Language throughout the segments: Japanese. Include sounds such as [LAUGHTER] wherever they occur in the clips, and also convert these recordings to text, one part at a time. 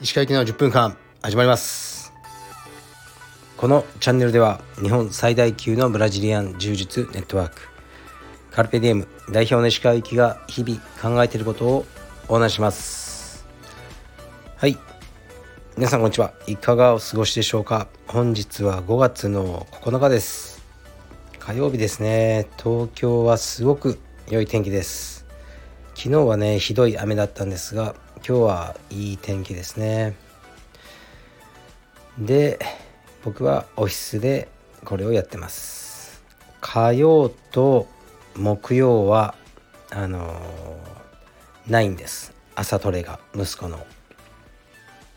石川行きの10分間始まります。このチャンネルでは日本最大級のブラジリアン柔術ネットワークカルペディエム代表の石川行きが日々考えていることをお話します。はい。皆さんこんにちは。いかがお過ごしでしょうか？本日は5月の9日です。火曜日ですね。東京はすごく良い天気です。昨日はねひどい雨だったんですが今日はいい天気ですね。で僕はオフィスでこれをやってます。火曜と木曜はあのー、ないんです。朝トレが息子の。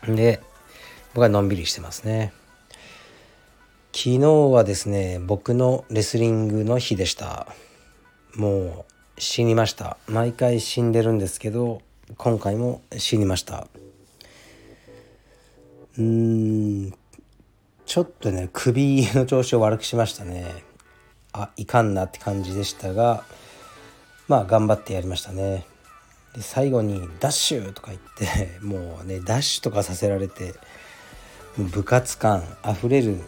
で僕はのんびりしてますね。昨日はですね僕のレスリングの日でした。もう死にました。毎回死んでるんですけど今回も死にました。うーんちょっとね首の調子を悪くしましたね。あいかんなって感じでしたがまあ頑張ってやりましたね。で最後に「ダッシュ!」とか言ってもうねダッシュとかさせられて部活感あふれる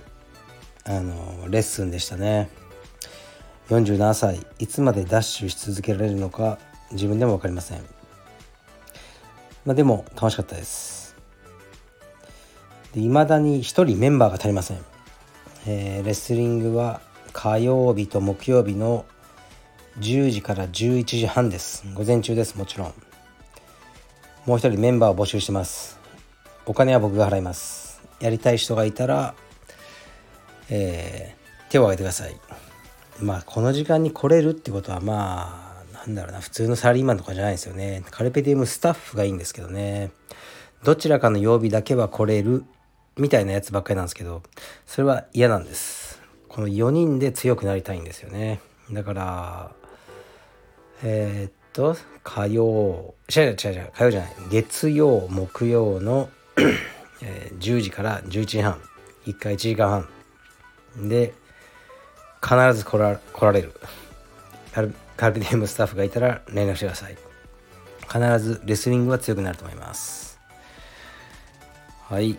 あのレッスンでしたね。47歳いつまでダッシュし続けられるのか自分でも分かりません。まあ、でも楽しかったです。いまだに1人メンバーが足りません、えー、レスリングは火曜日と木曜日の10時から11時半です。午前中ですもちろん。もう一人メンバーを募集してます。お金は僕が払います。やりたい人がいたら、えー、手を挙げてくださいまあこの時間に来れるってことはまあなんだろうな、普通のサラリーマンとかじゃないですよね。カルペディウムスタッフがいいんですけどね。どちらかの曜日だけは来れるみたいなやつばっかりなんですけど、それは嫌なんです。この4人で強くなりたいんですよね。だから、えー、っと、火曜、違う違う違う、火曜じゃない、月曜、木曜のえ、10時から11時半、1回1時間半で、必ず来ら来られる。カルビディウムスタッフがいたら連絡してください。必ずレスリングは強くなると思います。はい。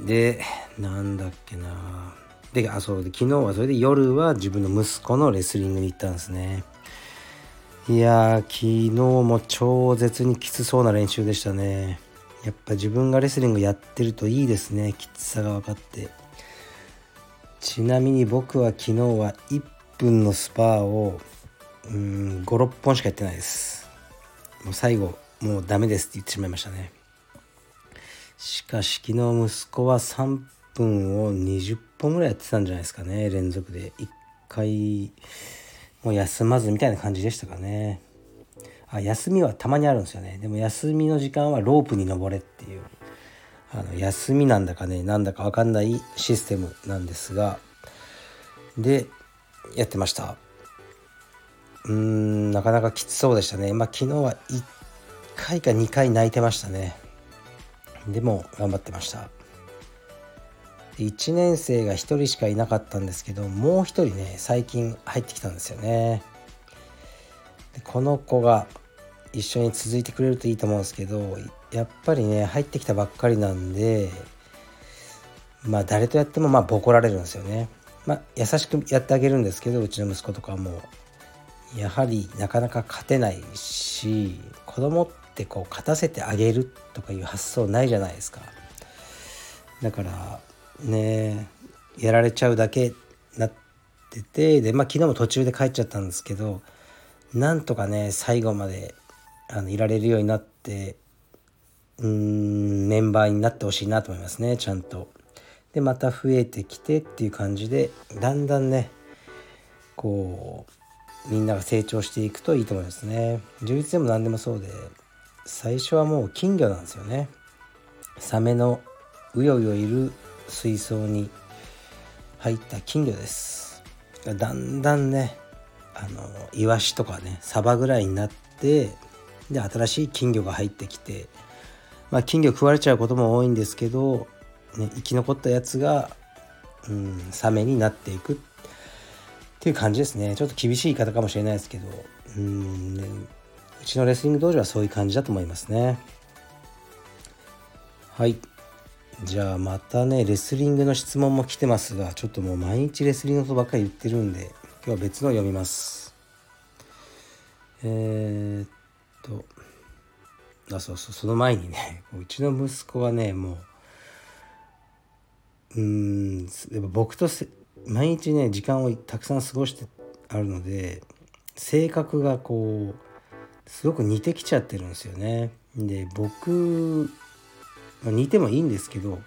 でなんだっけな。であそう。で昨日はそれで夜は自分の息子のレスリングに行ったんですね。いや昨日も超絶にきつそうな練習でしたね。やっぱ自分がレスリングやってるといいですね。きつさが分かって。ちなみに僕は昨日は1分のスパーをうん56本しかやってないです。もう最後もうダメですって言ってしまいましたね。しかし昨日息子は3分を20本ぐらいやってたんじゃないですかね。連続で。1回もう休まずみたいな感じでしたかね。あ休みはたまにあるんですよね。でも休みの時間はロープに登れっていう。あの休みなんだかねなんだか分かんないシステムなんですがでやってました。うーんなかなかきつそうでしたね。まあ昨日は1回か2回泣いてましたね。でも頑張ってました。1年生が1人しかいなかったんですけどもう1人ね最近入ってきたんですよね。でこの子が一緒に続いてくれるといいと思うんですけどやっぱりね入ってきたばっかりなんでまあ誰とやってもまあボコられるんですよね。まあ優しくやってあげるんですけどうちの息子とかもやはりなかなか勝てないし子供ってこう勝たせてあげるとかいう発想ないじゃないですか。だからねやられちゃうだけなっててでまあ昨日も途中で帰っちゃったんですけどなんとかね最後まであのいられるようになってうんメンバーになってほしいなと思いますねちゃんと。でまた増えてきてっていう感じでだんだんねこうみんなが成長していくといいと思いますね。充実でも何でもそうで最初はもう金魚なんですよね。サメのうようよいる水槽に入った金魚です。だんだんねあのイワシとかねサバぐらいになってで新しい金魚が入ってきてまあ金魚食われちゃうことも多いんですけど、ね、生き残ったやつが、うん、サメになっていく。っていう感じですね。ちょっと厳しい言い方かもしれないですけどうん、ね、うちのレスリング道場はそういう感じだと思いますね。はい。じゃあまたねレスリングの質問も来てますがちょっともう毎日レスリングのことばっかり言ってるんで今日は別のを読みます。えー、っとあそうそうその前にね [LAUGHS] うちの息子はねもううんやっぱ僕と毎日ね時間をたくさん過ごしてあるので性格がこうすごく似てきちゃってるんですよね。で僕、まあ、似てもいいんですけど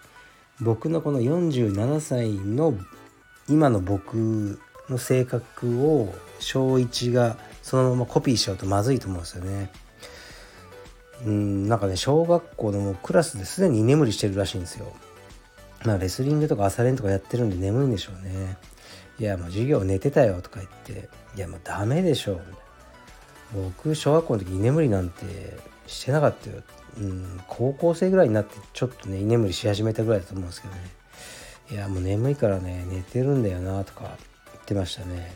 僕のこの47歳の今の僕の性格を小1がそのままコピーしちゃうとまずいと思うんですよね。うんなんかね小学校のもうクラスですでに居眠りしてるらしいんですよ。まあレスリングとか朝練とかやってるんで眠いんでしょうね。いやもう授業寝てたよとか言っていやもうダメでしょ僕小学校の時居眠りなんてしてなかったよ。うん、高校生ぐらいになってちょっとね居眠りし始めたぐらいだと思うんですけどねいやもう眠いからね寝てるんだよなとか言ってましたね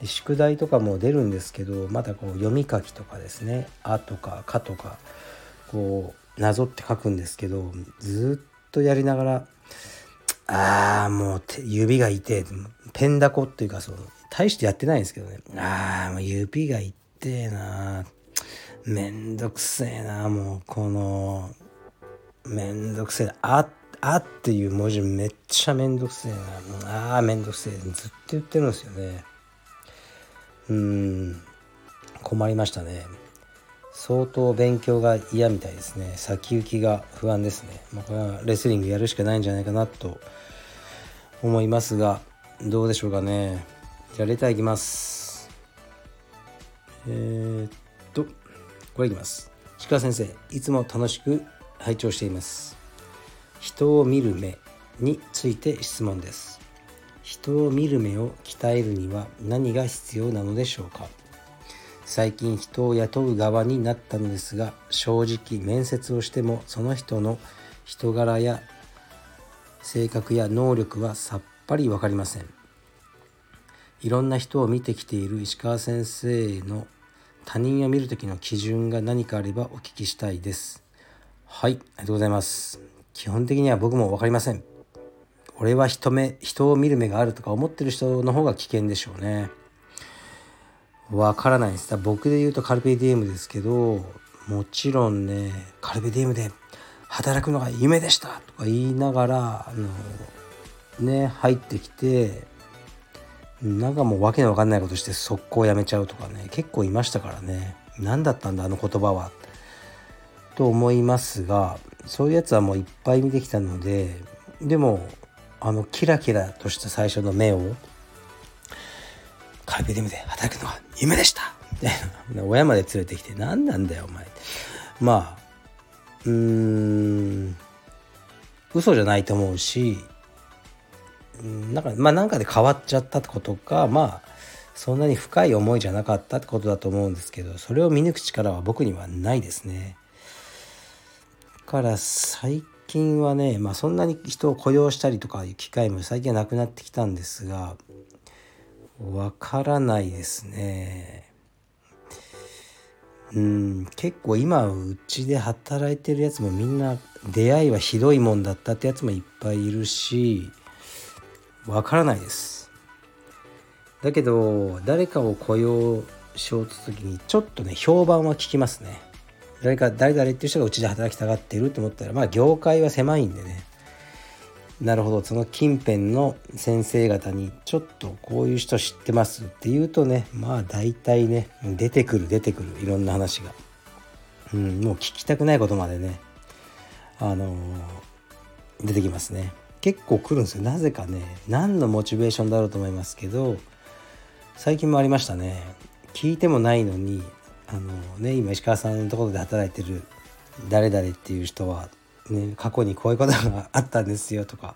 で宿題とかも出るんですけどまだこう読み書きとかですね「あ」とか「か」とかこうなぞって書くんですけどずっとやりながら「ああもう指が痛え」ペンダコっていうかそう大してやってないんですけどね「ああもう指が痛えなめんどくせえなもうこのめんどくせえなああっていう文字めっちゃめんどくせえなああめんどくせえ。ずっと言ってるんですよね。うーん。困りましたね。相当勉強が嫌みたいですね。先行きが不安ですね、まあ、これはレスリングやるしかないんじゃないかなと思いますがどうでしょうかね。じゃあレターいきます。えー、っとこれいきます。鹿先生いつも楽しく拝聴しています。人を見る目について質問です。人を見る目を鍛えるには何が必要なのでしょうか？最近人を雇う側になったのですが正直面接をしてもその人の人柄や性格や能力はさっぱり分かりません。いろんな人を見てきている石川先生の他人を見る時の基準が何かあればお聞きしたいです。はいありがとうございます。基本的には僕も分かりません。俺は人目人を見る目があるとか思ってる人の方が危険でしょうね。わからないです。僕で言うとカルペディエムですけどもちろんねカルペディエムで働くのが夢でしたとか言いながらあのね入ってきてなんかもう訳の分かんないことして速攻やめちゃうとかね結構いましたからね。何だったんだあの言葉は。と思いますがそういうやつはもういっぱい見てきたのででもあのキラキラとした最初の目をカルペディムで働くのは夢でしたみたいな親まで連れてきて何なんだよお前まあうーん嘘じゃないと思うしなんかまあなんかで変わっちゃったってことかまあそんなに深い思いじゃなかったってことだと思うんですけどそれを見抜く力は僕にはないですね。から最近はね、まあ、そんなに人を雇用したりとかいう機会も最近はなくなってきたんですがわからないですね。うん結構今うちで働いてるやつもみんな出会いはひどいもんだったってやつもいっぱいいるしわからないです。だけど誰かを雇用しようとする時にちょっとね評判は聞きますね。誰か誰々っていう人がうちで働きたがっていると思ったらまあ業界は狭いんでね。なるほど。その近辺の先生方にちょっとこういう人知ってますって言うとねまあ大体ね出てくる出てくる。いろんな話が、うん、もう聞きたくないことまでねあのー、出てきますね。結構来るんですよ。なぜかね何のモチベーションだろうと思いますけど最近もありましたね。聞いてもないのにあのね今石川さんのところで働いてる誰々っていう人は、ね、過去にこういうことがあったんですよとか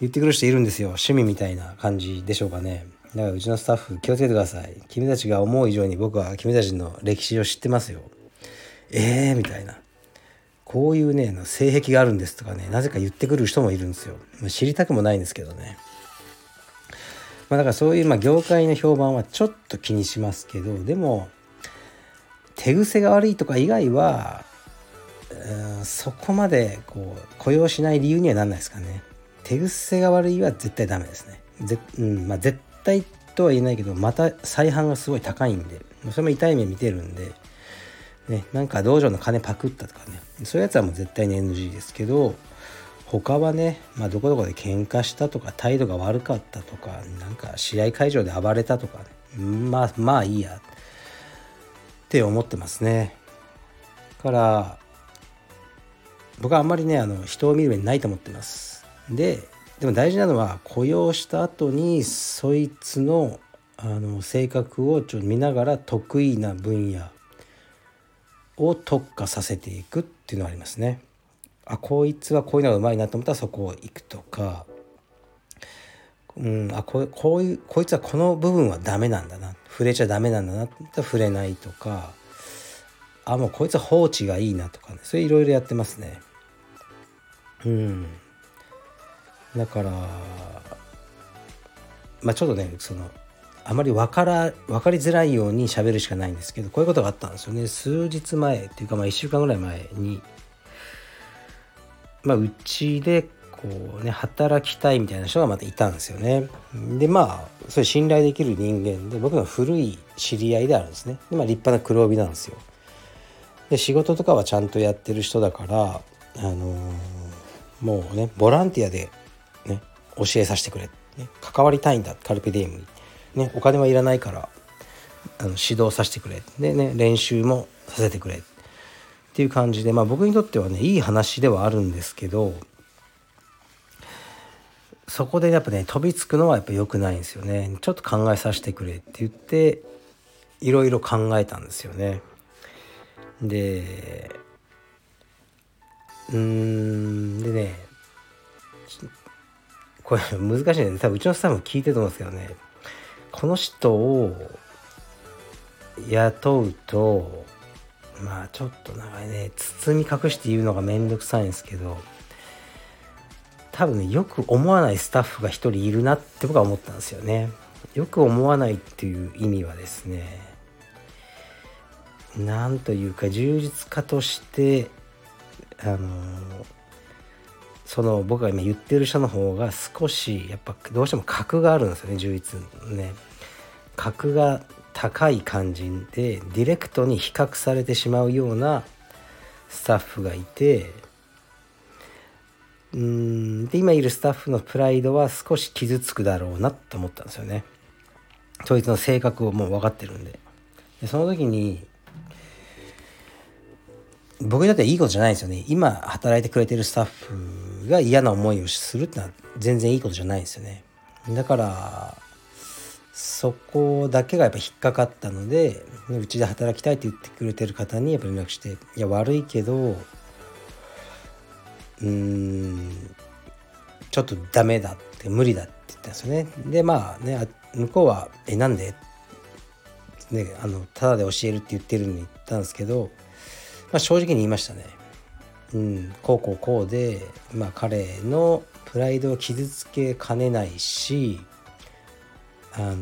言ってくる人いるんですよ。趣味みたいな感じでしょうかね。だからうちのスタッフ気をつけてください。君たちが思う以上に僕は君たちの歴史を知ってますよ。えーみたいな。こういうね性癖があるんですとかねなぜか言ってくる人もいるんですよ。知りたくもないんですけどね。まあだからそういうまあ業界の評判はちょっと気にしますけどでも手癖が悪いとか以外はそこまでこう雇用しない理由にはなんないですかね。手癖が悪いは絶対ダメですね。ぜ、うんまあ、絶対とは言えないけどまた再犯がすごい高いんでそれも痛い目見てるんでねなんか道場の金パクったとかね。そういうやつはもう絶対に NG ですけど他はね、まあ、どこどこで喧嘩したとか態度が悪かったとかなんか試合会場で暴れたとかね。まあまあいいや。って思ってますねから僕はあんまりねあの人を見る目ないと思ってますででも大事なのは雇用した後にそいつのあの性格をちょっと見ながら得意な分野を特化させていくっていうのはありますね。あこいつはこういうのがうまいなと思ったらそこを行くとか、うん、あここういうこいつはこの部分はダメなんだな。触れちゃダメなんだな。って触れないとか。あもうこいつは放置がいいなとかね。それいろいろやってますね。うん。だからまあちょっとねそのあまり分から分かりづらいように喋るしかないんですけどこういうことがあったんですよね。数日前っていうかまあ1週間ぐらい前にまあうちでこうね働きたいみたいな人がまたいたんですよね。でまあそれ信頼できる人間で僕の古い知り合いであるんですね。で、まあ、立派な黒帯なんですよ。で仕事とかはちゃんとやってる人だからあのー、もうねボランティアでね教えさせてくれ、ね、関わりたいんだ。カルペディエムに。ね、お金はいらないからあの指導させてくれ。でね練習もさせてくれ。っていう感じでまあ僕にとってはねいい話ではあるんですけどそこでやっぱね飛びつくのはやっぱ良くないんですよね。ちょっと考えさせてくれって言っていろいろ考えたんですよね。でうーんでねこれ難しいね。多分うちのスタッフも聞いてると思うんですけどね。この人を雇うとまあちょっとなんかね包み隠して言うのがめんどくさいんですけど多分ねよく思わないスタッフが一人いるなって僕は思ったんですよね。よく思わないっていう意味はですねなんというか充実家としてあのその僕が今言ってる人の方が少しやっぱどうしても格があるんですよね充実ね。格が高い感じでディレクトに比較されてしまうようなスタッフがいてうん。で今いるスタッフのプライドは少し傷つくだろうなと思ったんですよね。そいつの性格をもう分かってるんで。でその時に僕にとってはいいことじゃないですよね。今働いてくれてるスタッフが嫌な思いをするってのは全然いいことじゃないですよね。だからそこだけがやっぱ引っかかったのでうちで働きたいって言ってくれてる方にやっぱ連絡して「いや悪いけどうんちょっとダメだ」って無理だって言ったんですよね。でまあね向こうは「えなんで?」ねあのただで教えるって言ってるのに言ったんですけど、まあ、正直に言いましたね。うん、こうこうこうで、まあ、彼のプライドを傷つけかねないしあの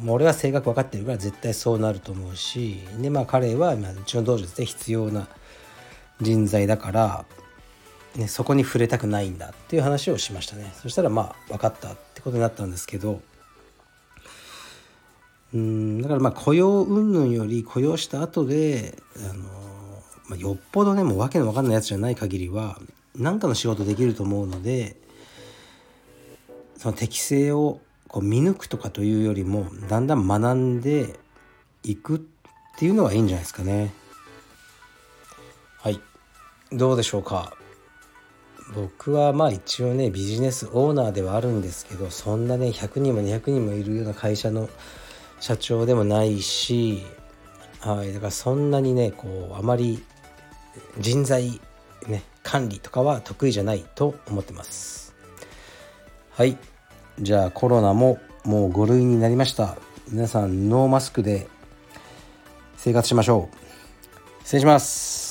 もう俺は性格分かってるから絶対そうなると思うしでまあ彼は、まあ、うちの道場で必要な人材だから、ね、そこに触れたくないんだっていう話をしましたね。そしたらまあ分かったってことになったんですけど。うんだからまあ雇用云々より雇用した後であの、まあ、よっぽどねもう訳の分かんないやつじゃない限りは何かの仕事できると思うのでその適性をこう見抜くとかというよりもだんだん学んでいくっていうのがいいんじゃないですかね。はい。どうでしょうか。僕はまあ一応ねビジネスオーナーではあるんですけどそんなね100人も200人もいるような会社の社長でもないし、はい、だからそんなにねこうあまり人材ね管理とかは得意じゃないと思ってます。はいじゃあコロナももう5類になりました。皆さんノーマスクで生活しましょう。失礼します。